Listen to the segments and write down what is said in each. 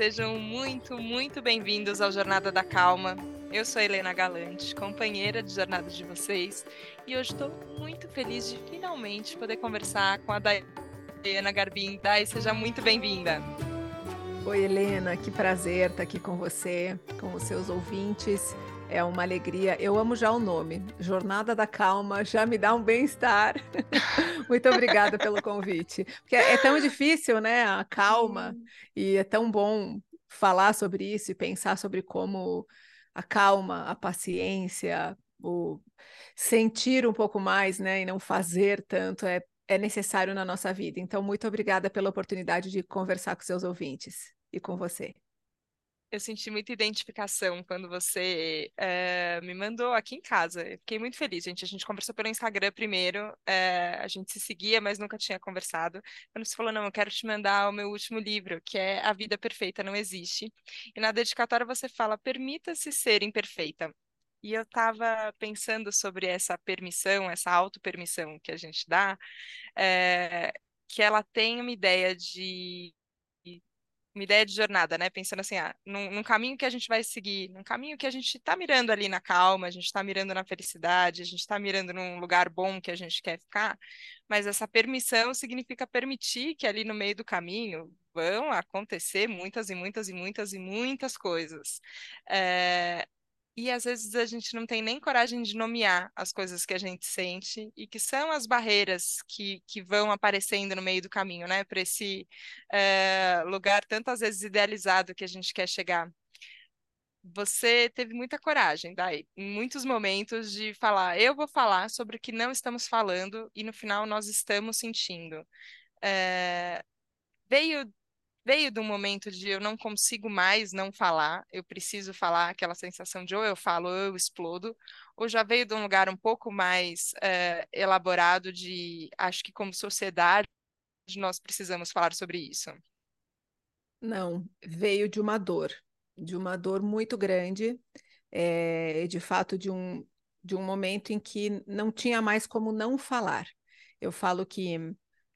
sejam muito, muito bem-vindos ao Jornada da Calma. Eu sou Helena Galante, companheira de jornada de vocês, e hoje estou muito feliz de finalmente poder conversar com a Daiana Garbim. Dai, seja muito bem-vinda. Oi, Helena, que prazer estar aqui com você, com os seus ouvintes. É uma alegria. Eu amo já o nome, Jornada da Calma, já me dá um bem-estar. Muito obrigada pelo convite. Porque é tão difícil, né? A calma, e é tão bom falar sobre isso e pensar sobre como a calma, a paciência, o sentir um pouco mais, né? E não fazer tanto é, é necessário na nossa vida. Então, muito obrigada pela oportunidade de conversar com seus ouvintes e com você eu senti muita identificação quando você é, me mandou aqui em casa. Eu fiquei muito feliz, gente. A gente conversou pelo Instagram primeiro, é, a gente se seguia, mas nunca tinha conversado. Quando você falou, não, eu quero te mandar o meu último livro, que é A Vida Perfeita Não Existe. E na dedicatória você fala, permita-se ser imperfeita. E eu estava pensando sobre essa permissão, essa auto-permissão que a gente dá, é, que ela tem uma ideia de uma ideia de jornada, né? Pensando assim, ah, num, num, caminho que a gente vai seguir, num caminho que a gente está mirando ali na calma, a gente está mirando na felicidade, a gente está mirando num lugar bom que a gente quer ficar, mas essa permissão significa permitir que ali no meio do caminho vão acontecer muitas e muitas e muitas e muitas coisas. É, e às vezes a gente não tem nem coragem de nomear as coisas que a gente sente e que são as barreiras que, que vão aparecendo no meio do caminho, né? Para esse é, lugar tantas vezes idealizado que a gente quer chegar. Você teve muita coragem, daí, em muitos momentos, de falar: eu vou falar sobre o que não estamos falando e no final nós estamos sentindo. É, veio veio de um momento de eu não consigo mais não falar, eu preciso falar, aquela sensação de ou eu falo ou eu explodo, ou já veio de um lugar um pouco mais é, elaborado de acho que como sociedade nós precisamos falar sobre isso? Não, veio de uma dor, de uma dor muito grande, é, de fato de um, de um momento em que não tinha mais como não falar. Eu falo que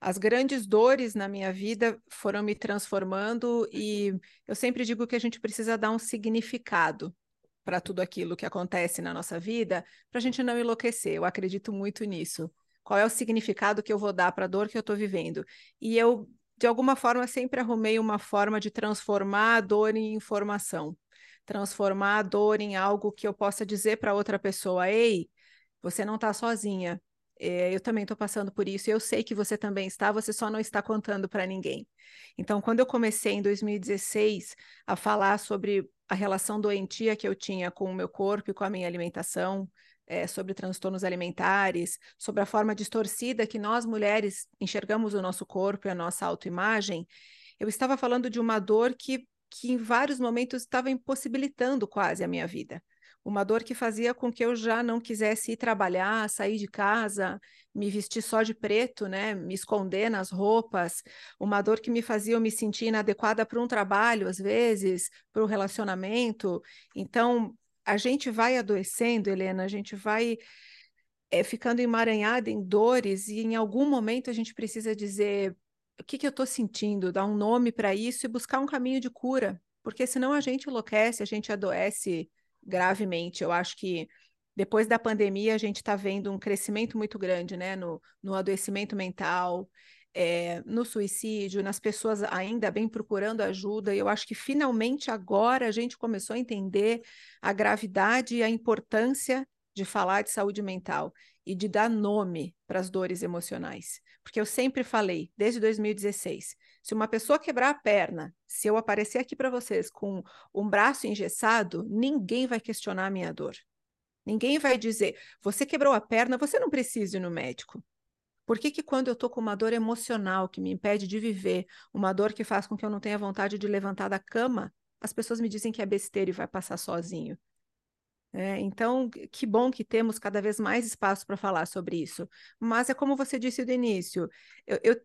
as grandes dores na minha vida foram me transformando e eu sempre digo que a gente precisa dar um significado para tudo aquilo que acontece na nossa vida, para a gente não enlouquecer. Eu acredito muito nisso. Qual é o significado que eu vou dar para a dor que eu estou vivendo? E eu, de alguma forma, sempre arrumei uma forma de transformar a dor em informação, transformar a dor em algo que eu possa dizer para outra pessoa: ei, você não está sozinha. É, eu também estou passando por isso, eu sei que você também está, você só não está contando para ninguém. Então, quando eu comecei em 2016 a falar sobre a relação doentia que eu tinha com o meu corpo e com a minha alimentação, é, sobre transtornos alimentares, sobre a forma distorcida que nós mulheres enxergamos o nosso corpo e a nossa autoimagem, eu estava falando de uma dor que, que em vários momentos estava impossibilitando quase a minha vida uma dor que fazia com que eu já não quisesse ir trabalhar, sair de casa, me vestir só de preto, né, me esconder nas roupas, uma dor que me fazia eu me sentir inadequada para um trabalho, às vezes, para um relacionamento. Então, a gente vai adoecendo, Helena, a gente vai é, ficando emaranhada em dores e em algum momento a gente precisa dizer o que, que eu estou sentindo, dar um nome para isso e buscar um caminho de cura, porque senão a gente enlouquece, a gente adoece gravemente. Eu acho que depois da pandemia a gente está vendo um crescimento muito grande né, no, no adoecimento mental, é, no suicídio, nas pessoas ainda bem procurando ajuda. E eu acho que finalmente agora a gente começou a entender a gravidade e a importância de falar de saúde mental e de dar nome para as dores emocionais. Porque eu sempre falei, desde 2016, se uma pessoa quebrar a perna, se eu aparecer aqui para vocês com um braço engessado, ninguém vai questionar a minha dor. Ninguém vai dizer, você quebrou a perna, você não precisa ir no médico. Por que, que quando eu estou com uma dor emocional que me impede de viver, uma dor que faz com que eu não tenha vontade de levantar da cama, as pessoas me dizem que é besteira e vai passar sozinho? É, então, que bom que temos cada vez mais espaço para falar sobre isso. Mas é como você disse do início, eu, eu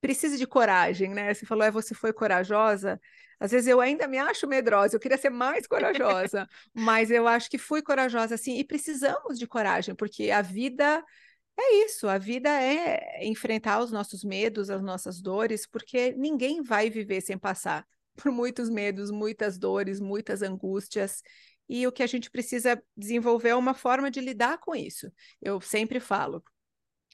precisa de coragem, né? Você falou, é, você foi corajosa. Às vezes eu ainda me acho medrosa, eu queria ser mais corajosa, mas eu acho que fui corajosa, assim, e precisamos de coragem, porque a vida é isso, a vida é enfrentar os nossos medos, as nossas dores, porque ninguém vai viver sem passar por muitos medos, muitas dores, muitas angústias. E o que a gente precisa desenvolver é uma forma de lidar com isso. Eu sempre falo.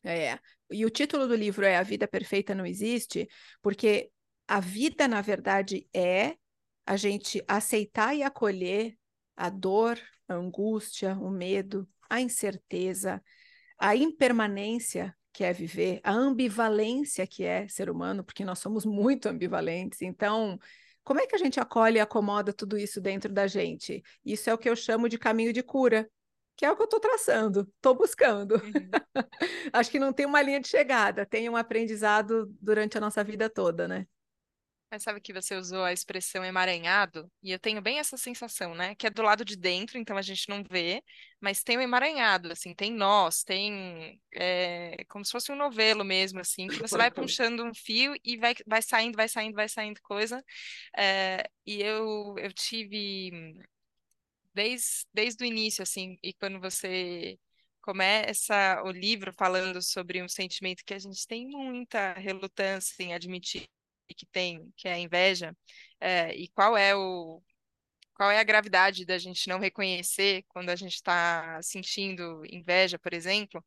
É, e o título do livro é A Vida Perfeita Não Existe, porque a vida, na verdade, é a gente aceitar e acolher a dor, a angústia, o medo, a incerteza, a impermanência que é viver, a ambivalência que é ser humano, porque nós somos muito ambivalentes. Então, como é que a gente acolhe e acomoda tudo isso dentro da gente? Isso é o que eu chamo de caminho de cura, que é o que eu estou traçando, estou buscando. Uhum. Acho que não tem uma linha de chegada, tem um aprendizado durante a nossa vida toda, né? Mas sabe que você usou a expressão emaranhado? E eu tenho bem essa sensação, né? Que é do lado de dentro, então a gente não vê, mas tem o emaranhado, assim, tem nós, tem é, como se fosse um novelo mesmo, assim, que você vai puxando um fio e vai, vai saindo, vai saindo, vai saindo coisa. É, e eu, eu tive, desde, desde o início, assim, e quando você começa o livro falando sobre um sentimento que a gente tem muita relutância em admitir que tem, que é a inveja, é, e qual é o qual é a gravidade da gente não reconhecer quando a gente está sentindo inveja, por exemplo,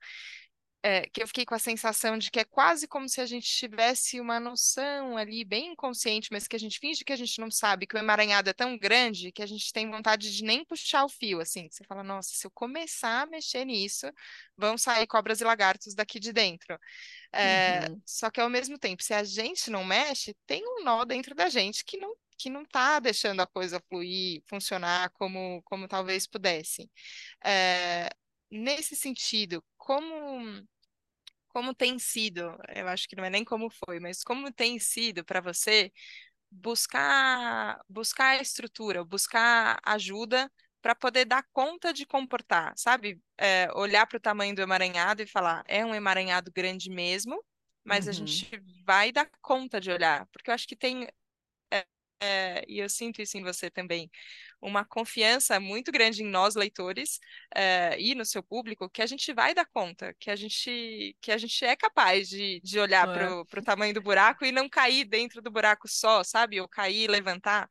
é, que eu fiquei com a sensação de que é quase como se a gente tivesse uma noção ali bem inconsciente, mas que a gente finge que a gente não sabe, que o emaranhado é tão grande que a gente tem vontade de nem puxar o fio, assim. Você fala, nossa, se eu começar a mexer nisso, vão sair cobras e lagartos daqui de dentro. É, uhum. Só que ao mesmo tempo, se a gente não mexe, tem um nó dentro da gente que não que não está deixando a coisa fluir, funcionar como, como talvez pudesse. É, nesse sentido, como como tem sido, eu acho que não é nem como foi, mas como tem sido para você buscar buscar a estrutura, buscar ajuda para poder dar conta de comportar, sabe? É, olhar para o tamanho do emaranhado e falar, é um emaranhado grande mesmo, mas uhum. a gente vai dar conta de olhar, porque eu acho que tem é, e eu sinto isso em você também, uma confiança muito grande em nós, leitores, é, e no seu público, que a gente vai dar conta, que a gente, que a gente é capaz de, de olhar é. para o tamanho do buraco e não cair dentro do buraco só, sabe? Ou cair e levantar.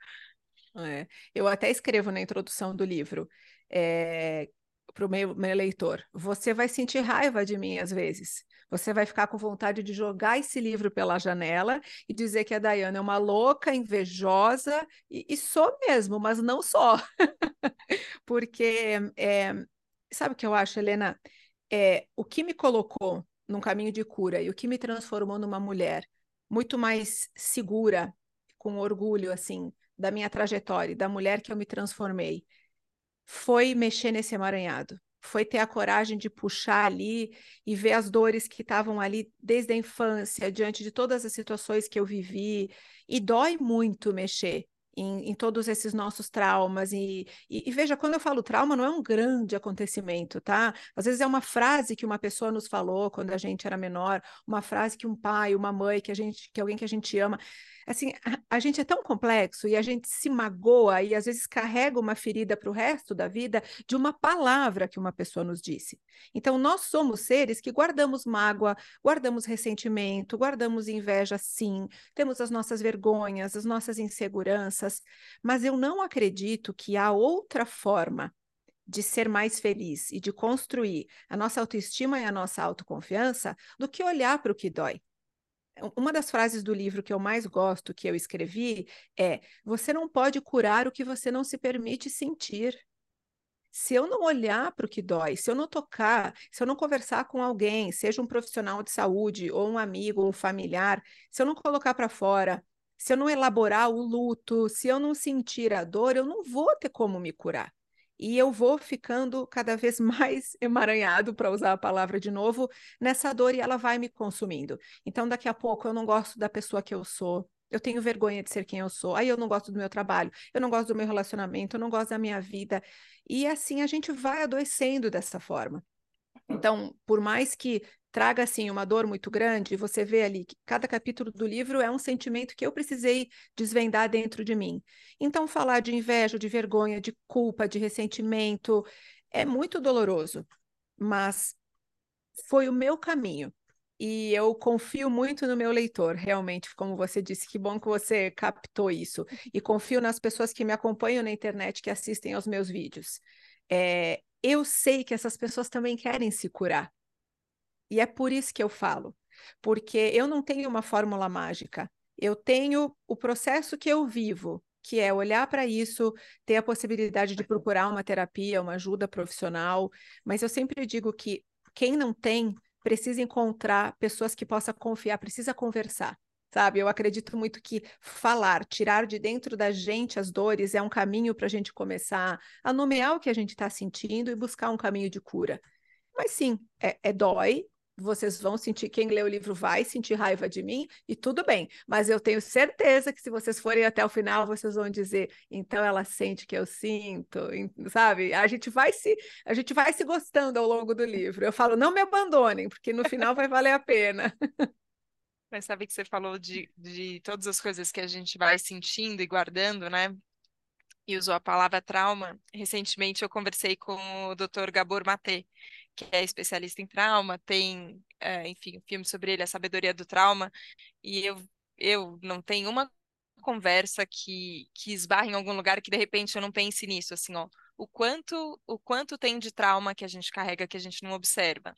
É. Eu até escrevo na introdução do livro é, para o meu, meu leitor: você vai sentir raiva de mim às vezes. Você vai ficar com vontade de jogar esse livro pela janela e dizer que a Dayana é uma louca, invejosa, e, e sou mesmo, mas não só. Porque, é, sabe o que eu acho, Helena? É, o que me colocou num caminho de cura e o que me transformou numa mulher muito mais segura, com orgulho, assim, da minha trajetória, da mulher que eu me transformei, foi mexer nesse emaranhado foi ter a coragem de puxar ali e ver as dores que estavam ali desde a infância, diante de todas as situações que eu vivi. E dói muito mexer em, em, todos esses nossos traumas. E, e, e, veja, quando eu falo trauma, não é um grande acontecimento, tá? Às vezes é uma frase que uma pessoa nos falou quando a gente era menor, uma frase que um pai, uma mãe, que a gente, que alguém que a gente ama assim, a, a, gente é tão complexo e a gente se magoa e às vezes carrega uma ferida para o resto da vida de uma palavra que uma pessoa nos disse. Então, nós somos seres que guardamos mágoa, guardamos ressentimento, guardamos inveja, sim, temos as nossas vergonhas, as nossas inseguranças, mas eu não acredito que há outra forma de ser mais feliz e de construir a nossa autoestima e a nossa autoconfiança do que olhar para o que dói. Uma das frases do livro que eu mais gosto, que eu escrevi, é: Você não pode curar o que você não se permite sentir. Se eu não olhar para o que dói, se eu não tocar, se eu não conversar com alguém, seja um profissional de saúde, ou um amigo, um familiar, se eu não colocar para fora, se eu não elaborar o luto, se eu não sentir a dor, eu não vou ter como me curar e eu vou ficando cada vez mais emaranhado, para usar a palavra de novo, nessa dor e ela vai me consumindo. Então, daqui a pouco, eu não gosto da pessoa que eu sou, eu tenho vergonha de ser quem eu sou, aí eu não gosto do meu trabalho, eu não gosto do meu relacionamento, eu não gosto da minha vida. E assim a gente vai adoecendo dessa forma. Então, por mais que traga assim uma dor muito grande, você vê ali que cada capítulo do livro é um sentimento que eu precisei desvendar dentro de mim. Então, falar de inveja, de vergonha, de culpa, de ressentimento é muito doloroso, mas foi o meu caminho. e eu confio muito no meu leitor, realmente, como você disse, que bom que você captou isso. E confio nas pessoas que me acompanham na internet, que assistem aos meus vídeos. É, eu sei que essas pessoas também querem se curar. E é por isso que eu falo, porque eu não tenho uma fórmula mágica. Eu tenho o processo que eu vivo, que é olhar para isso, ter a possibilidade de procurar uma terapia, uma ajuda profissional. Mas eu sempre digo que quem não tem precisa encontrar pessoas que possa confiar, precisa conversar. Sabe, eu acredito muito que falar, tirar de dentro da gente as dores é um caminho para a gente começar a nomear o que a gente está sentindo e buscar um caminho de cura. Mas sim, é, é dói, vocês vão sentir, quem lê o livro vai sentir raiva de mim, e tudo bem, mas eu tenho certeza que se vocês forem até o final, vocês vão dizer, então ela sente que eu sinto, sabe? A gente vai se, a gente vai se gostando ao longo do livro. Eu falo, não me abandonem, porque no final vai valer a pena. Mas sabe que você falou de, de todas as coisas que a gente vai sentindo e guardando, né? E usou a palavra trauma. Recentemente eu conversei com o Dr. Gabor Maté, que é especialista em trauma, tem, é, enfim, um filme sobre ele, A Sabedoria do Trauma, e eu, eu não tenho uma conversa que, que esbarre em algum lugar que de repente eu não pense nisso, assim, ó, o quanto o quanto tem de trauma que a gente carrega que a gente não observa.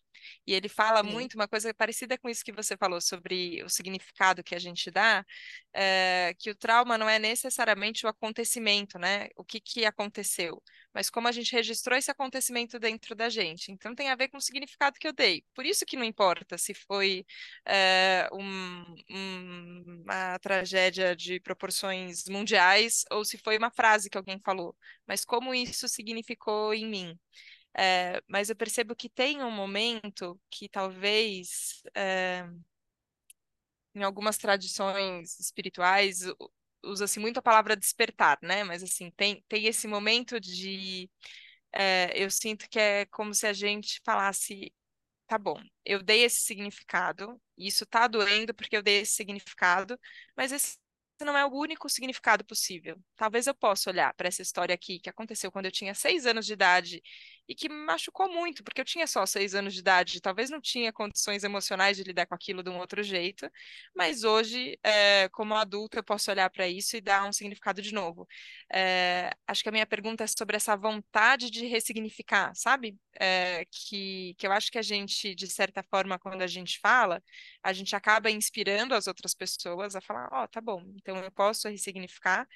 E ele fala Sim. muito uma coisa parecida com isso que você falou sobre o significado que a gente dá, é, que o trauma não é necessariamente o acontecimento, né? O que, que aconteceu, mas como a gente registrou esse acontecimento dentro da gente. Então tem a ver com o significado que eu dei. Por isso que não importa se foi é, um, um, uma tragédia de proporções mundiais ou se foi uma frase que alguém falou, mas como isso significou em mim. É, mas eu percebo que tem um momento que talvez é, em algumas tradições espirituais usa-se muito a palavra despertar, né? Mas assim, tem, tem esse momento de. É, eu sinto que é como se a gente falasse: tá bom, eu dei esse significado, isso tá doendo porque eu dei esse significado, mas esse não é o único significado possível. Talvez eu possa olhar para essa história aqui que aconteceu quando eu tinha seis anos de idade e que me machucou muito, porque eu tinha só seis anos de idade, talvez não tinha condições emocionais de lidar com aquilo de um outro jeito, mas hoje, é, como adulto, eu posso olhar para isso e dar um significado de novo. É, acho que a minha pergunta é sobre essa vontade de ressignificar, sabe? É, que, que eu acho que a gente, de certa forma, quando a gente fala, a gente acaba inspirando as outras pessoas a falar: Ó, oh, tá bom, então eu posso ressignificar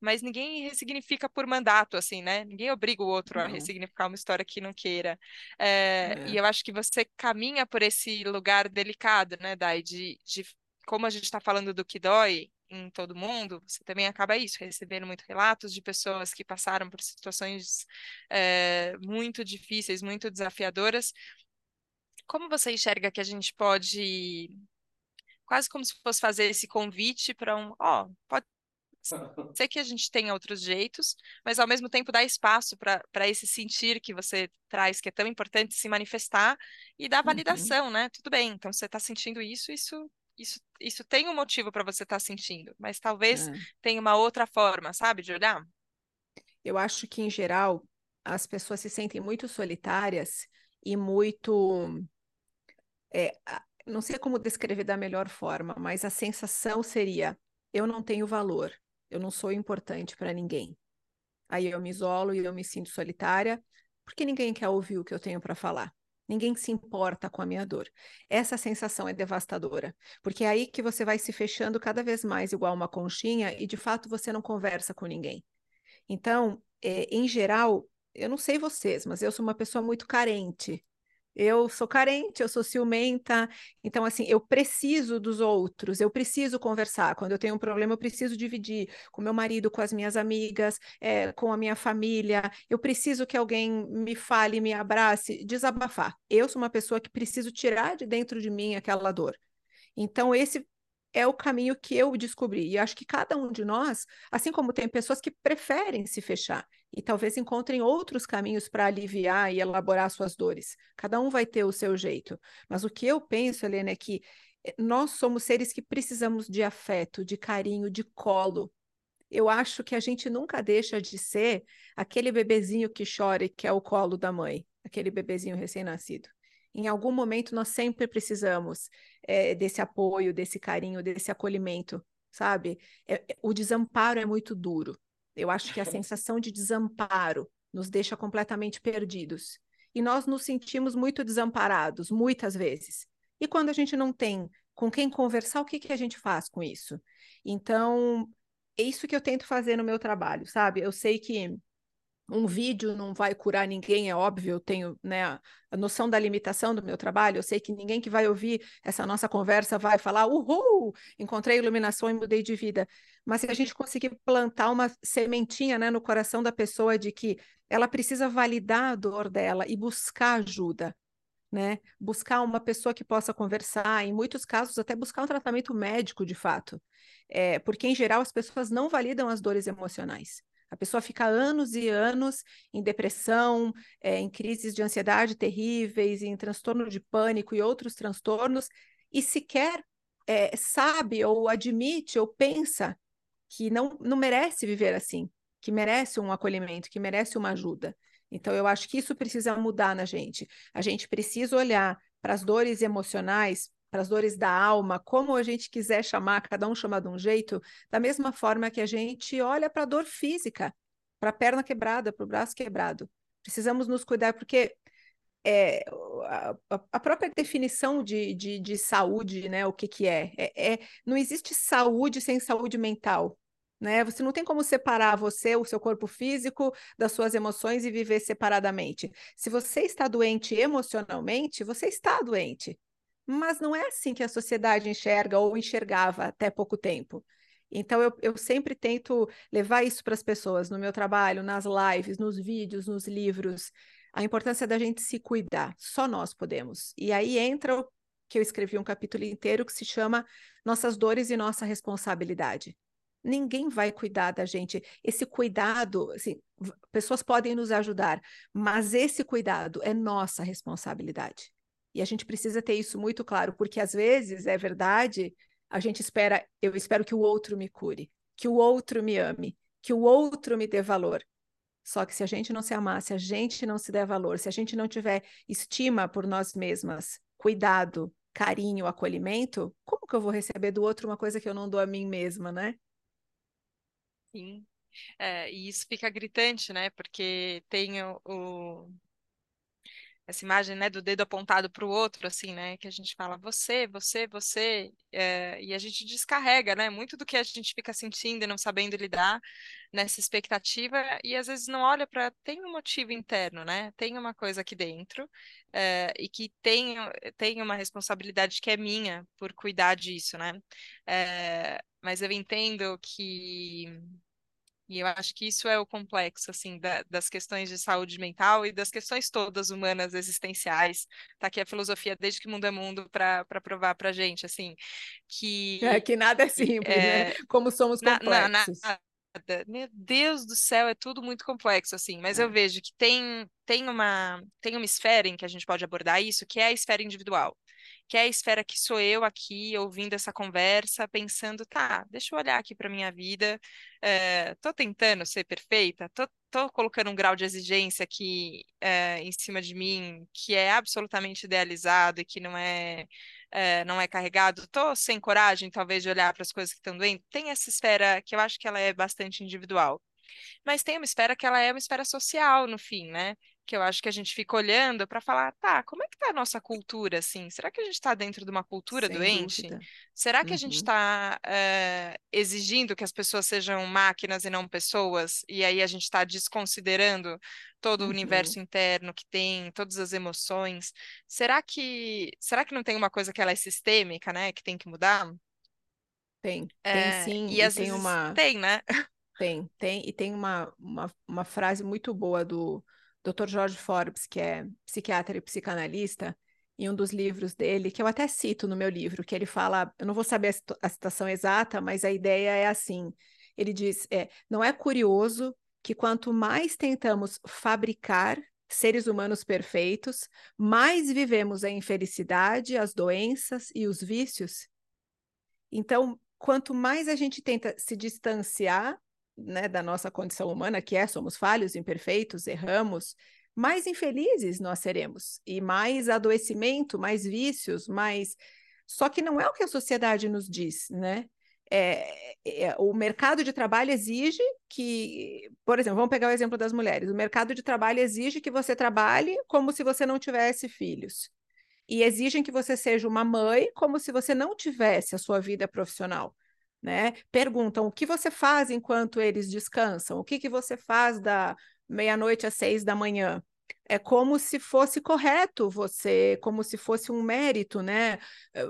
mas ninguém ressignifica por mandato, assim, né? Ninguém obriga o outro não. a ressignificar uma história que não queira. É, é. E eu acho que você caminha por esse lugar delicado, né, Dai? De, de como a gente está falando do que dói em todo mundo, você também acaba isso, recebendo muitos relatos de pessoas que passaram por situações é, muito difíceis, muito desafiadoras. Como você enxerga que a gente pode quase como se fosse fazer esse convite para um, ó, oh, pode Sei que a gente tem outros jeitos, mas ao mesmo tempo dá espaço para esse sentir que você traz, que é tão importante se manifestar e dar uhum. validação, uhum. né? Tudo bem, então você está sentindo isso, isso, isso, isso tem um motivo para você estar tá sentindo, mas talvez é. tenha uma outra forma, sabe, de olhar. Eu acho que, em geral, as pessoas se sentem muito solitárias e muito. É, não sei como descrever da melhor forma, mas a sensação seria: eu não tenho valor, eu não sou importante para ninguém. Aí eu me isolo e eu me sinto solitária, porque ninguém quer ouvir o que eu tenho para falar. Ninguém se importa com a minha dor. Essa sensação é devastadora, porque é aí que você vai se fechando cada vez mais igual uma conchinha e de fato você não conversa com ninguém. Então, é, em geral, eu não sei vocês, mas eu sou uma pessoa muito carente eu sou carente, eu sou ciumenta, então assim, eu preciso dos outros, eu preciso conversar. Quando eu tenho um problema, eu preciso dividir com meu marido, com as minhas amigas, é, com a minha família. Eu preciso que alguém me fale, me abrace, desabafar. Eu sou uma pessoa que preciso tirar de dentro de mim aquela dor. Então, esse é o caminho que eu descobri. E acho que cada um de nós, assim como tem pessoas que preferem se fechar e talvez encontrem outros caminhos para aliviar e elaborar suas dores. Cada um vai ter o seu jeito. Mas o que eu penso, Helena, é que eh, nós somos seres que precisamos de afeto, de carinho, de colo. Eu acho que a gente nunca deixa de ser aquele bebezinho que chora e quer o colo da mãe, aquele bebezinho recém-nascido. Em algum momento nós sempre precisamos é, desse apoio, desse carinho, desse acolhimento, sabe? É, o desamparo é muito duro. Eu acho que a sensação de desamparo nos deixa completamente perdidos. E nós nos sentimos muito desamparados, muitas vezes. E quando a gente não tem com quem conversar, o que, que a gente faz com isso? Então, é isso que eu tento fazer no meu trabalho, sabe? Eu sei que um vídeo não vai curar ninguém, é óbvio, eu tenho né, a noção da limitação do meu trabalho, eu sei que ninguém que vai ouvir essa nossa conversa vai falar, uhul, encontrei iluminação e mudei de vida. Mas se a gente conseguir plantar uma sementinha né, no coração da pessoa de que ela precisa validar a dor dela e buscar ajuda, né? Buscar uma pessoa que possa conversar, em muitos casos até buscar um tratamento médico de fato. É, porque, em geral, as pessoas não validam as dores emocionais. A pessoa fica anos e anos em depressão, é, em crises de ansiedade terríveis, em transtorno de pânico e outros transtornos, e sequer é, sabe ou admite ou pensa que não, não merece viver assim, que merece um acolhimento, que merece uma ajuda. Então, eu acho que isso precisa mudar na gente. A gente precisa olhar para as dores emocionais para as dores da alma, como a gente quiser chamar, cada um chama de um jeito, da mesma forma que a gente olha para a dor física, para a perna quebrada, para o braço quebrado. Precisamos nos cuidar, porque é, a, a, própria definição de, de, de, saúde, né, o que, que é? É, é? Não existe saúde sem saúde mental. Né? Você não tem como separar você, o seu corpo físico, das suas emoções e viver separadamente. Se você está doente emocionalmente, você está doente. Mas não é assim que a sociedade enxerga ou enxergava até pouco tempo. Então, eu, eu sempre tento levar isso para as pessoas no meu trabalho, nas lives, nos vídeos, nos livros. A importância da gente se cuidar, só nós podemos. E aí entra o que eu escrevi um capítulo inteiro que se chama Nossas Dores e Nossa Responsabilidade. Ninguém vai cuidar da gente. Esse cuidado, assim, pessoas podem nos ajudar, mas esse cuidado é nossa responsabilidade. E a gente precisa ter isso muito claro, porque às vezes, é verdade, a gente espera, eu espero que o outro me cure, que o outro me ame, que o outro me dê valor. Só que se a gente não se amar, se a gente não se der valor, se a gente não tiver estima por nós mesmas, cuidado, carinho, acolhimento, como que eu vou receber do outro uma coisa que eu não dou a mim mesma, né? Sim. É, e isso fica gritante, né? Porque tem o, o essa imagem, né, do dedo apontado para o outro, assim, né, que a gente fala você, você, você, é, e a gente descarrega, né, muito do que a gente fica sentindo e não sabendo lidar nessa expectativa, e às vezes não olha para, tem um motivo interno, né, tem uma coisa aqui dentro, é, e que tem, tem uma responsabilidade que é minha por cuidar disso, né, é, mas eu entendo que e eu acho que isso é o complexo, assim, da, das questões de saúde mental e das questões todas humanas existenciais. Tá aqui a filosofia desde que mundo é mundo para provar para gente, assim, que... É que nada é simples, é, né? Como somos complexos. Na, na, meu Deus do céu, é tudo muito complexo, assim, mas é. eu vejo que tem, tem, uma, tem uma esfera em que a gente pode abordar isso, que é a esfera individual que é a esfera que sou eu aqui, ouvindo essa conversa, pensando, tá, deixa eu olhar aqui para minha vida, é, tô tentando ser perfeita, tô, tô colocando um grau de exigência aqui é, em cima de mim que é absolutamente idealizado e que não é, é não é carregado, tô sem coragem, talvez, de olhar para as coisas que estão doendo. Tem essa esfera que eu acho que ela é bastante individual. Mas tem uma esfera que ela é uma esfera social, no fim, né? Que eu acho que a gente fica olhando para falar, tá, como é que tá a nossa cultura, assim? Será que a gente está dentro de uma cultura Sem doente? Dúvida. Será que uhum. a gente está uhum. é, eh, exigindo que as pessoas sejam máquinas e não pessoas? E aí a gente está desconsiderando todo uhum. o universo interno que tem, todas as emoções. Será que será que não tem uma coisa que ela é sistêmica, né? Que tem que mudar? Tem, é, tem sim. E, e às tem vezes uma... tem, né? Tem, tem, e tem uma, uma, uma frase muito boa do Dr. George Forbes, que é psiquiatra e psicanalista, em um dos livros dele, que eu até cito no meu livro, que ele fala, eu não vou saber a, citação exata, mas a ideia é assim. Ele diz: é, não é curioso que quanto mais tentamos fabricar seres humanos perfeitos, mais vivemos a infelicidade, as doenças e os vícios? Então, quanto mais a gente tenta se distanciar né, da nossa condição humana, que é somos falhos, imperfeitos, erramos, mais infelizes nós seremos, e mais adoecimento, mais vícios, mais. Só que não é o que a sociedade nos diz, né? É, é, o mercado de trabalho exige que, por exemplo, vamos pegar o exemplo das mulheres. O mercado de trabalho exige que você trabalhe como se você não tivesse filhos. E exigem que você seja uma mãe como se você não tivesse a sua vida profissional né? Perguntam o que você faz enquanto eles descansam, o que, que você faz da meia-noite às seis da manhã. É como se fosse correto você, como se fosse um mérito, né? Eh,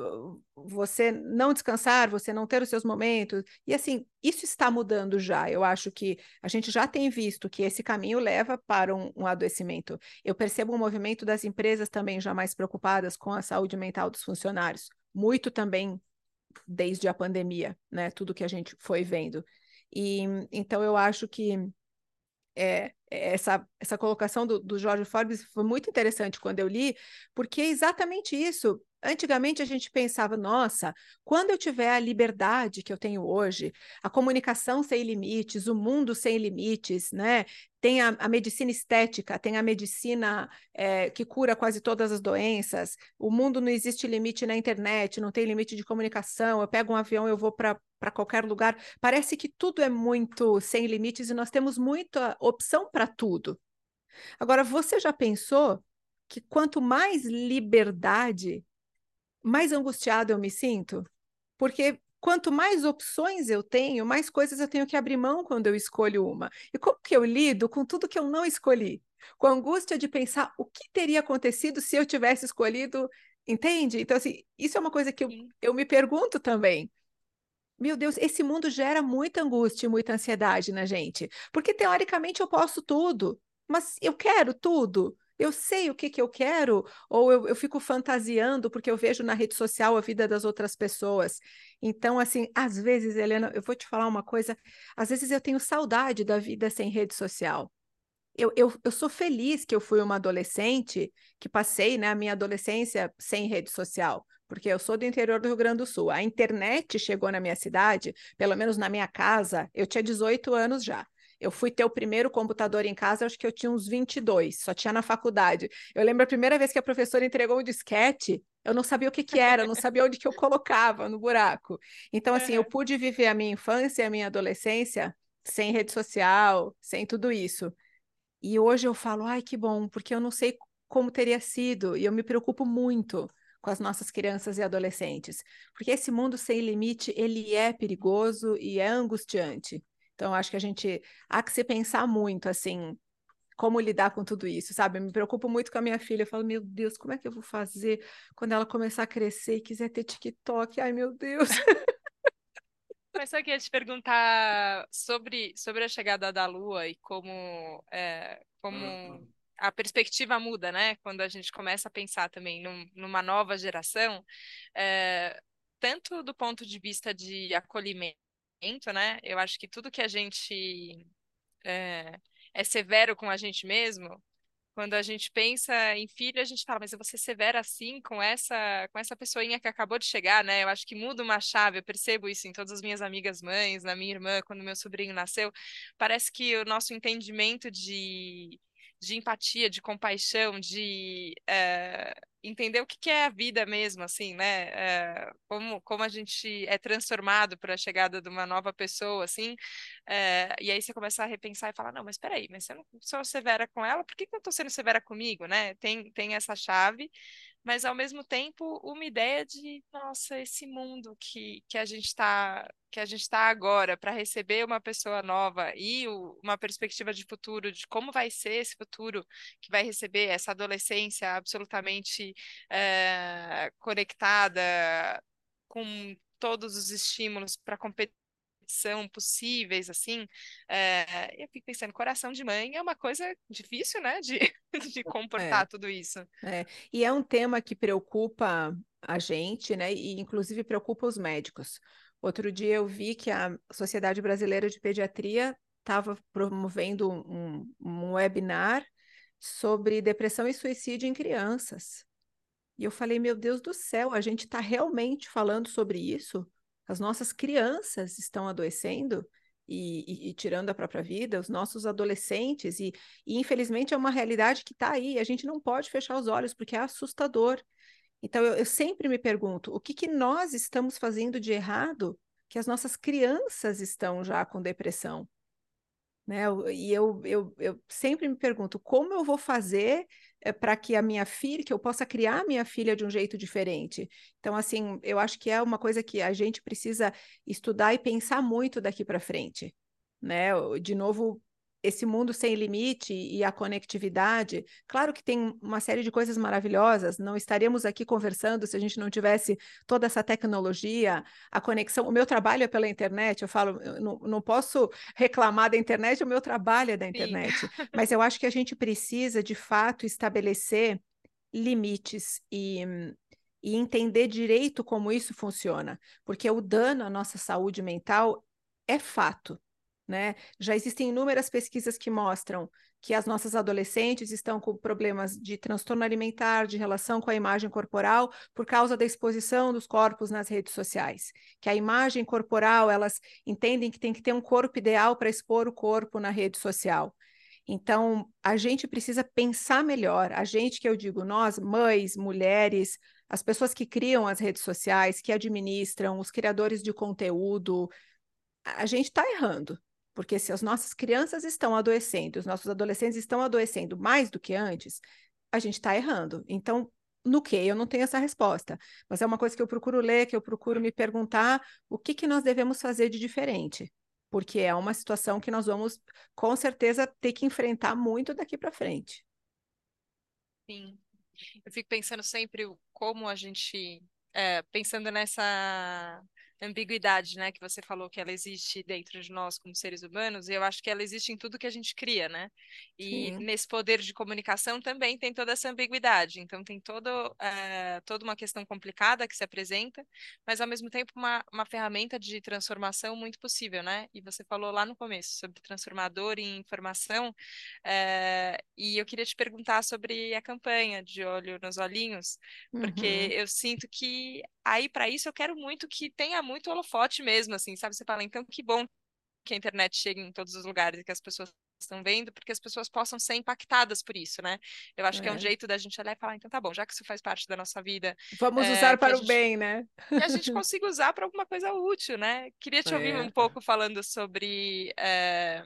você não descansar, você não ter os seus momentos. E assim, isso está mudando já. Eu acho que a gente já tem visto que esse caminho leva para um, um adoecimento. Eu percebo um movimento das empresas também já mais preocupadas com a saúde mental dos funcionários. Muito também desde a pandemia, né? Tudo que a gente foi vendo. E então eu acho que é, essa, essa colocação do, do Jorge Forbes foi muito interessante quando eu li, porque é exatamente isso. Antigamente a gente pensava, nossa, quando eu tiver a liberdade que eu tenho hoje, a comunicação sem limites, o mundo sem limites, né? Tem a, a medicina estética, tem a medicina é, que cura quase todas as doenças, o mundo não existe limite na internet, não tem limite de comunicação, eu pego um avião, eu vou para para qualquer lugar. Parece que tudo é muito sem limites e nós temos muita opção para tudo. Agora, você já pensou que quanto mais liberdade mais angustiado eu me sinto, porque quanto mais opções eu tenho, mais coisas eu tenho que abrir mão quando eu escolho uma. E como que eu lido com tudo que eu não escolhi? Com a angústia de pensar o que teria acontecido se eu tivesse escolhido, entende? Então, assim, isso é uma coisa que eu, eu me pergunto também. Meu Deus, esse mundo gera muita angústia e muita ansiedade na gente, porque teoricamente eu posso tudo, mas eu quero tudo eu sei o que, que eu quero, ou eu, eu fico fantasiando porque eu vejo na rede social a vida das outras pessoas. Então, assim, às vezes, Helena, eu vou te falar uma coisa, às vezes eu tenho saudade da vida sem rede social. Eu, eu, eu sou feliz que eu fui uma adolescente que passei né, a minha adolescência sem rede social, porque eu sou do interior do Rio Grande do Sul. A internet chegou na minha cidade, pelo menos na minha casa, eu tinha 18 anos já. Eu fui ter o primeiro computador em casa, acho que eu tinha uns 22, só tinha na faculdade. Eu lembro a primeira vez que a professora entregou um disquete, eu não sabia o que, que era, não sabia onde que eu colocava no buraco. Então, assim, eu pude viver a minha infância e a minha adolescência sem rede social, sem tudo isso. E hoje eu falo, ai, que bom, porque eu não sei como teria sido, e eu me preocupo muito com as nossas crianças e adolescentes, porque esse mundo sem limite, ele é perigoso e é angustiante. Então, acho que a gente há que se pensar muito, assim, como lidar com tudo isso, sabe? Eu me preocupo muito com a minha filha. Eu falo, meu Deus, como é que eu vou fazer quando ela começar a crescer e quiser ter TikTok? Ai, meu Deus. Mas só queria te perguntar sobre, sobre a chegada da Lua e como, é, como a perspectiva muda, né? Quando a gente começa a pensar também num, numa nova geração, é, tanto do ponto de vista de acolhimento, né? Eu acho que tudo que a gente é, é, severo com a gente mesmo, quando a gente pensa em filho, a gente fala, mas eu vou ser severa assim com essa com essa pessoinha que acabou de chegar, né? Eu acho que muda uma chave, eu percebo isso em todas as minhas amigas mães, na minha irmã, quando meu sobrinho nasceu. Parece que o nosso entendimento de de empatia, de compaixão, de é, entender o que, é a vida mesmo, assim, né? É, como, como a gente é transformado para a chegada de uma nova pessoa, assim. É, e aí você começa a repensar e falar, não, mas espera aí, mas se eu não sou severa com ela, por que, que eu estou sendo severa comigo, né? Tem, tem essa chave mas ao mesmo tempo uma ideia de, nossa, esse mundo que, que a gente está que a gente está agora para receber uma pessoa nova e o, uma perspectiva de futuro de como vai ser esse futuro que vai receber essa adolescência absolutamente é, conectada com todos os estímulos para competir são possíveis, assim, é, eu fico pensando, coração de mãe é uma coisa difícil, né, de, de comportar é, tudo isso. É. E é um tema que preocupa a gente, né, e inclusive preocupa os médicos. Outro dia eu vi que a Sociedade Brasileira de Pediatria estava promovendo um, um webinar sobre depressão e suicídio em crianças. E eu falei, meu Deus do céu, a gente está realmente falando sobre isso? As nossas crianças estão adoecendo e, e, e, tirando a própria vida, os nossos adolescentes, e, e infelizmente é uma realidade que está aí, a gente não pode fechar os olhos, porque é assustador. Então, eu, eu sempre me pergunto, o que, que nós estamos fazendo de errado que as nossas crianças estão já com depressão? Né? E eu, eu, eu sempre me pergunto, como eu vou fazer para que a minha filha, que eu possa criar a minha filha de um jeito diferente. Então, assim, eu acho que é uma coisa que a gente precisa estudar e pensar muito daqui para frente. Né? De novo, esse mundo sem limite e a conectividade, claro que tem uma série de coisas maravilhosas, não estaríamos aqui conversando se a gente não tivesse toda essa tecnologia, a conexão. O meu trabalho é pela internet, eu falo, eu não, não posso reclamar da internet, o meu trabalho é da internet, Sim. mas eu acho que a gente precisa, de fato, estabelecer limites e, e entender direito como isso funciona, porque o dano à nossa saúde mental é fato né? Já existem inúmeras pesquisas que mostram que as nossas adolescentes estão com problemas de transtorno alimentar, de relação com a imagem corporal, por causa da exposição dos corpos nas redes sociais. Que a imagem corporal, elas entendem que tem que ter um corpo ideal para expor o corpo na rede social. Então, a gente precisa pensar melhor. A gente, que eu digo, nós, mães, mulheres, as pessoas que criam as redes sociais, que administram, os criadores de conteúdo, a gente está errando. Porque se as nossas crianças estão adoecendo, os nossos adolescentes estão adoecendo mais do que antes, a gente está errando. Então, no que? Eu não tenho essa resposta, mas é uma coisa que eu procuro ler, que eu procuro me perguntar o que, que nós devemos fazer de diferente, porque é uma situação que nós vamos, com certeza, ter que enfrentar muito daqui para frente. Sim. Eu fico pensando sempre como a gente, é, pensando nessa ambiguidade, né, que você falou que ela existe dentro de nós como seres humanos, e eu acho que ela existe em tudo que a gente cria, né? E Sim. nesse poder de comunicação também tem toda essa ambiguidade. Então tem todo, uh, toda uma questão complicada que se apresenta, mas ao mesmo tempo uma, uma ferramenta de transformação muito possível, né? E você falou lá no começo sobre transformador em informação, uh, e eu queria te perguntar sobre a campanha de olho nos olhinhos, porque uhum. eu sinto que aí para isso eu quero muito que tenha muito holofote mesmo, assim, sabe? Você fala, então que bom que a internet chegue em todos os lugares e que as pessoas estão vendo, porque as pessoas possam ser impactadas por isso, né? Eu acho é. que é um jeito da gente olhar e falar, então tá bom, já que isso faz parte da nossa vida. Vamos é, usar para o bem, né? Que a gente consiga usar para alguma coisa útil, né? Queria te é. ouvir um pouco falando sobre é,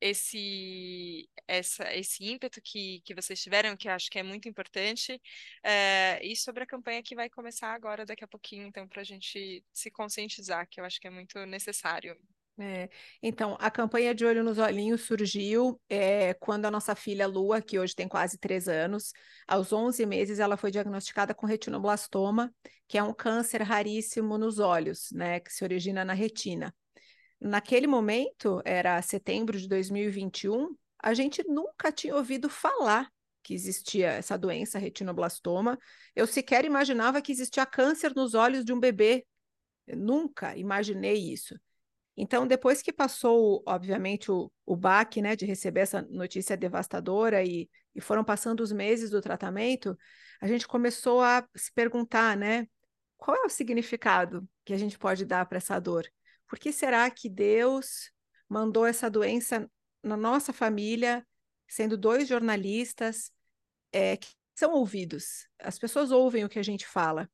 esse, essa, esse ímpeto que, que vocês tiveram, que eu acho que é muito importante, é, e sobre a campanha que vai começar agora, daqui a pouquinho, então, para a gente se conscientizar, que eu acho que é muito necessário. É, então, a campanha de Olho nos Olhinhos surgiu é, quando a nossa filha Lua, que hoje tem quase três anos, aos 11 meses ela foi diagnosticada com retinoblastoma, que é um câncer raríssimo nos olhos, né, que se origina na retina naquele momento, era setembro de 2021, a gente nunca tinha ouvido falar que existia essa doença retinoblastoma. Eu sequer imaginava que existia câncer nos olhos de um bebê. Eu nunca imaginei isso. Então, depois que passou, obviamente, o, o baque, né, de receber essa notícia devastadora e, e foram passando os meses do tratamento, a gente começou a se perguntar, né, qual é o significado que a gente pode dar para essa dor? Por que será que Deus mandou essa doença na nossa família, sendo dois jornalistas é, que são ouvidos? As pessoas ouvem o que a gente fala.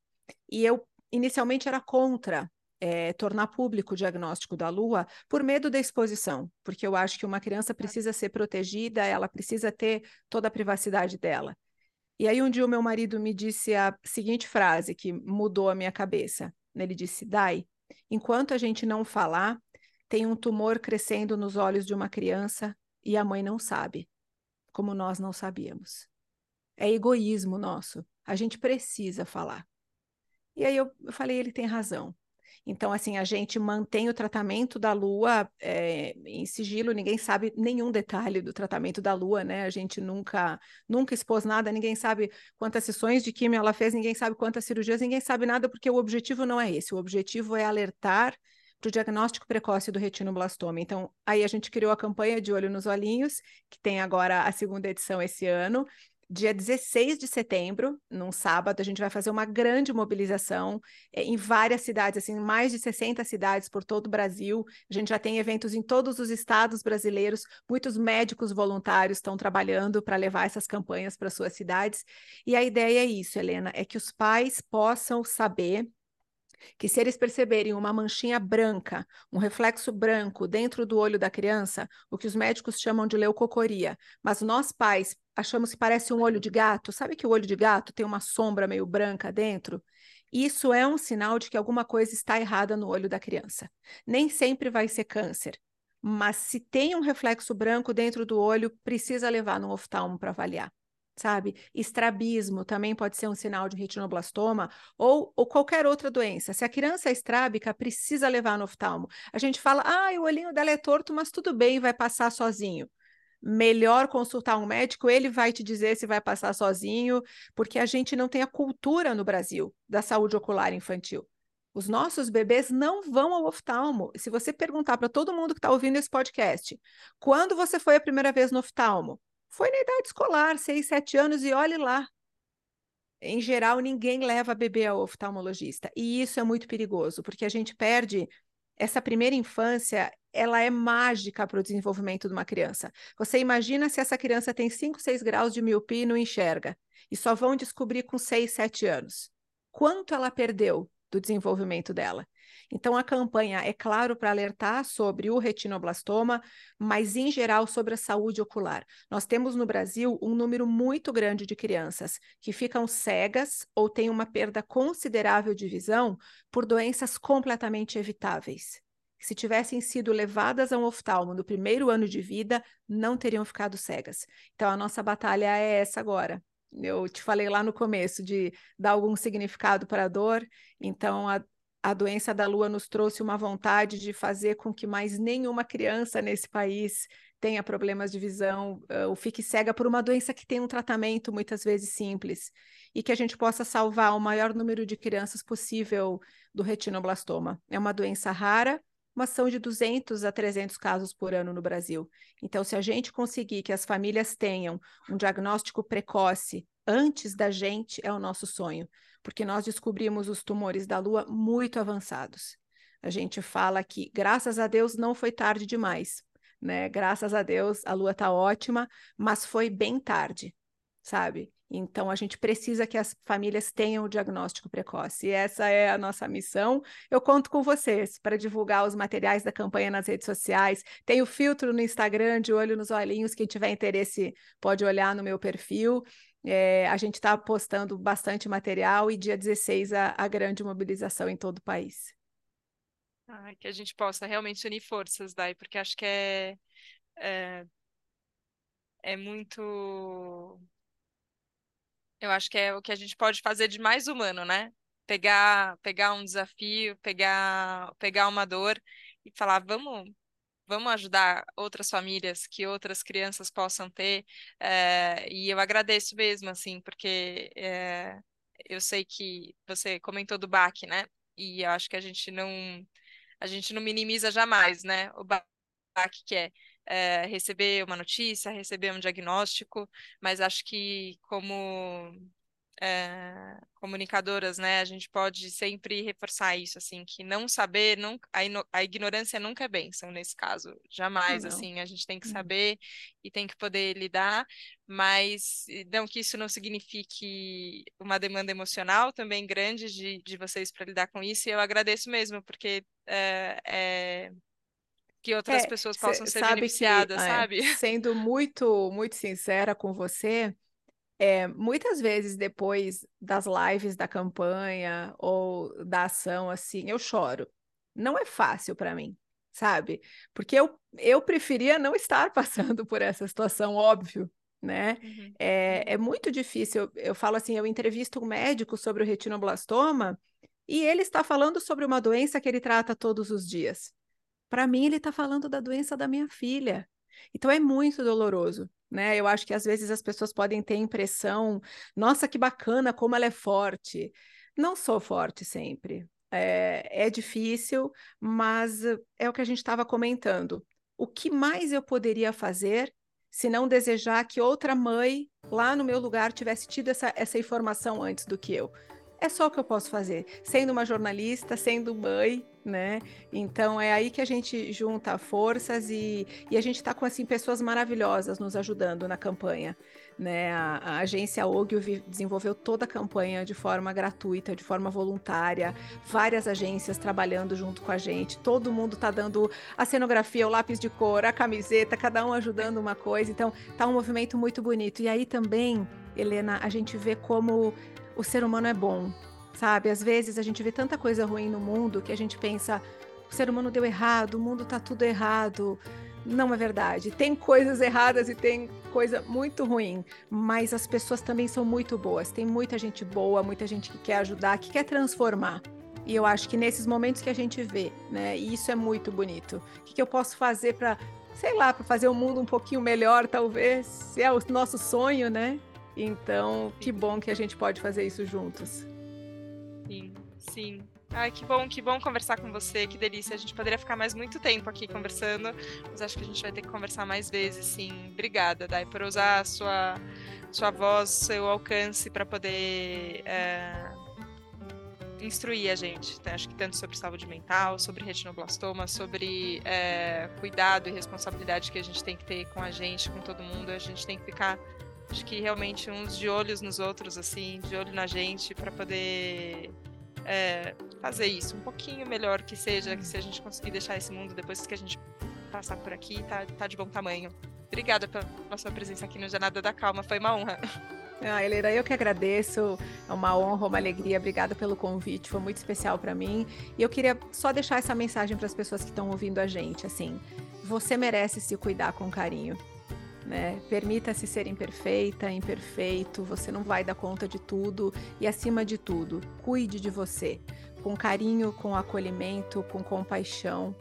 E eu, inicialmente, era contra é, tornar público o diagnóstico da Lua por medo da exposição, porque eu acho que uma criança precisa ser protegida, ela precisa ter toda a privacidade dela. E aí um dia o meu marido me disse a seguinte frase que mudou a minha cabeça. Ele disse: Dai, Enquanto a gente não falar, tem um tumor crescendo nos olhos de uma criança e a mãe não sabe, como nós não sabíamos. É egoísmo nosso. A gente precisa falar. E aí eu, falei, ele tem razão. Então, assim, a gente mantém o tratamento da lua é, em sigilo, ninguém sabe nenhum detalhe do tratamento da lua, né? A gente nunca, nunca expôs nada, ninguém sabe quantas sessões de quimio ela fez, ninguém sabe quantas cirurgias, ninguém sabe nada, porque o objetivo não é esse. O objetivo é alertar para o diagnóstico precoce do retinoblastoma. Então, aí a gente criou a campanha de Olho nos Olhinhos, que tem agora a segunda edição esse ano, Dia 16 de setembro, num sábado, a gente vai fazer uma grande mobilização é, em várias cidades, assim, mais de 60 cidades por todo o Brasil. A gente já tem eventos em todos os estados brasileiros. Muitos médicos voluntários estão trabalhando para levar essas campanhas para suas cidades. E a ideia é isso, Helena, é que os pais possam saber que se eles perceberem uma manchinha branca, um reflexo branco dentro do olho da criança, o que os médicos chamam de leucocoria, mas nós pais achamos que parece um olho de gato, sabe que o olho de gato tem uma sombra meio branca dentro? Isso é um sinal de que alguma coisa está errada no olho da criança. Nem sempre vai ser câncer, mas se tem um reflexo branco dentro do olho, precisa levar no oftalmo para avaliar sabe? Estrabismo também pode ser um sinal de retinoblastoma ou, ou qualquer outra doença. Se a criança é estrábica, precisa levar no oftalmo. A gente fala, ah, o olhinho dela é torto, mas tudo bem, vai passar sozinho. Melhor consultar um médico, ele vai te dizer se vai passar sozinho, porque a gente não tem a cultura no Brasil da saúde ocular infantil. Os nossos bebês não vão ao oftalmo. Se você perguntar para todo mundo que está ouvindo esse podcast, quando você foi a primeira vez no oftalmo? Foi na idade escolar, seis, sete anos, e olhe lá. Em geral, ninguém leva bebê ao oftalmologista. E isso é muito perigoso, porque a gente perde essa primeira infância, ela é mágica para o desenvolvimento de uma criança. Você imagina se essa criança tem 5, 6 graus de miopia e não enxerga, e só vão descobrir com 6, 7 anos. Quanto ela perdeu do desenvolvimento dela? Então, a campanha é claro para alertar sobre o retinoblastoma, mas em geral sobre a saúde ocular. Nós temos no Brasil um número muito grande de crianças que ficam cegas ou têm uma perda considerável de visão por doenças completamente evitáveis. Se tivessem sido levadas a um oftalmo no primeiro ano de vida, não teriam ficado cegas. Então, a nossa batalha é essa agora. Eu te falei lá no começo de dar algum significado para a dor, então a, a doença da lua nos trouxe uma vontade de fazer com que mais nenhuma criança nesse país tenha problemas de visão uh, ou fique cega por uma doença que tem um tratamento muitas vezes simples e que a gente possa salvar o maior número de crianças possível do retinoblastoma. É uma doença rara, mas são de 200 a 300 casos por ano no Brasil. Então, se a gente conseguir que as famílias tenham um diagnóstico precoce antes da gente, é o nosso sonho porque nós descobrimos os tumores da lua muito avançados. A gente fala que, graças a Deus, não foi tarde demais, né? Graças a Deus, a lua está ótima, mas foi bem tarde, sabe? Então, a gente precisa que as famílias tenham o diagnóstico precoce. E essa é a nossa missão. Eu conto com vocês para divulgar os materiais da campanha nas redes sociais. Tem o filtro no Instagram, de olho nos olhinhos. Quem tiver interesse pode olhar no meu perfil. É, a gente está postando bastante material e dia 16 a, a grande mobilização em todo o país. Ah, que a gente possa realmente unir forças, Dai, porque acho que é, é, é muito. Eu acho que é o que a gente pode fazer de mais humano, né? Pegar, pegar um desafio, pegar, pegar uma dor e falar, vamos, vamos ajudar outras famílias que outras crianças possam ter. É, e eu agradeço mesmo, assim, porque é, eu sei que você comentou do BAC, né? E eu acho que a gente não a gente não minimiza jamais, né? O BAC que é, é receber uma notícia, receber um diagnóstico, mas acho que como é, comunicadoras, né, a gente pode sempre reforçar isso, assim, que não saber, não, a, a ignorância nunca é bênção nesse caso, jamais, não. assim, a gente tem que uhum. saber e tem que poder lidar, mas não que isso não signifique uma demanda emocional também grande de, de vocês para lidar com isso, e eu agradeço mesmo, porque é, é que outras é, pessoas possam ser beneficiadas, que, sabe? Sendo muito, muito sincera com você, é, muitas vezes depois das lives da campanha ou da ação, assim, eu choro. Não é fácil para mim, sabe? Porque eu, eu preferia não estar passando por essa situação, óbvio, né? Uhum. É, é muito difícil. Eu, eu falo assim, eu entrevisto um médico sobre o retinoblastoma e ele está falando sobre uma doença que ele trata todos os dias. Para mim, ele está falando da doença da minha filha. Então é muito doloroso né? Eu acho que às vezes as pessoas podem ter a impressão, nossa, que bacana, como ela é forte. Não sou forte sempre. É, é difícil, mas é o que a gente estava comentando. O que mais eu poderia fazer se não desejar que outra mãe lá no meu lugar tivesse tido essa, essa informação antes do que eu. É só o que eu posso fazer, sendo uma jornalista, sendo mãe, né? Então é aí que a gente junta forças e, e a gente está com assim pessoas maravilhosas nos ajudando na campanha. Né? A, a agência Ogilvy desenvolveu toda a campanha de forma gratuita, de forma voluntária, várias agências trabalhando junto com a gente, todo mundo está dando a cenografia, o lápis de cor, a camiseta, cada um ajudando uma coisa. Então tá um movimento muito bonito. E aí também, Helena, a gente vê como o ser humano é bom, sabe? Às vezes a gente vê tanta coisa ruim no mundo que a gente pensa, o ser humano deu errado, o mundo tá tudo errado. Não é verdade. Tem coisas erradas e tem coisa muito ruim, mas as pessoas também são muito boas. Tem muita gente boa, muita gente que quer ajudar, que quer transformar. E eu acho que nesses momentos que a gente vê, né? E isso é muito bonito. O que, que eu posso fazer para, sei lá, para fazer o mundo um pouquinho melhor, talvez? Se é o nosso sonho, né? Então, que bom que a gente pode fazer isso juntos. Sim, sim. Ai, que bom, que bom conversar com você, que delícia. A gente poderia ficar mais muito tempo aqui conversando, mas acho que a gente vai ter que conversar mais vezes, sim. Obrigada, Dai, por usar a sua, sua voz, seu alcance para poder é, instruir a gente. Então, acho que tanto sobre saúde mental, sobre retinoblastoma, sobre é, cuidado e responsabilidade que a gente tem que ter com a gente, com todo mundo. A gente tem que ficar acho que realmente uns de olhos nos outros, assim, de olho na gente, para poder é, fazer isso um pouquinho melhor que seja, que se a gente conseguir deixar esse mundo depois que a gente passar por aqui, tá, tá de bom tamanho. Obrigada pela sua presença aqui no Jornada da Calma, foi uma honra. Ah, Helena, eu que agradeço. É uma honra, uma alegria. Obrigada pelo convite, foi muito especial para mim. E eu queria só deixar essa mensagem para as pessoas que estão ouvindo a gente, assim, você merece se cuidar com carinho. Né? Permita-se ser imperfeita, imperfeito, você não vai dar conta de tudo e, acima de tudo, cuide de você com carinho, com acolhimento, com compaixão,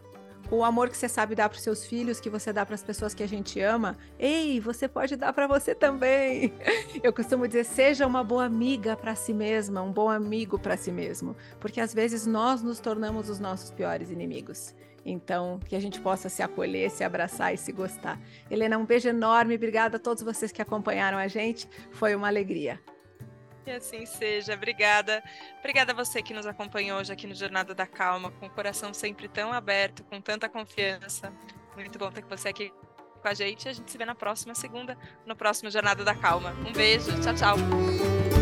com o amor que você sabe dar para os seus filhos, que você dá para as pessoas que a gente ama. Ei, você pode dar para você também. Eu costumo dizer, seja uma boa amiga para si mesma, um bom amigo para si mesmo, porque às vezes nós nos tornamos os nossos piores inimigos. Então, que a gente possa se acolher, se abraçar e se gostar. Helena, um beijo enorme. Obrigada a todos vocês que acompanharam a gente. Foi uma alegria. Que assim seja. Obrigada. Obrigada a você que nos acompanhou hoje aqui no Jornada da Calma, com o coração sempre tão aberto, com tanta confiança. Muito bom ter você aqui com a gente. A gente se vê na próxima segunda, no próximo Jornada da Calma. Um beijo. Tchau, tchau.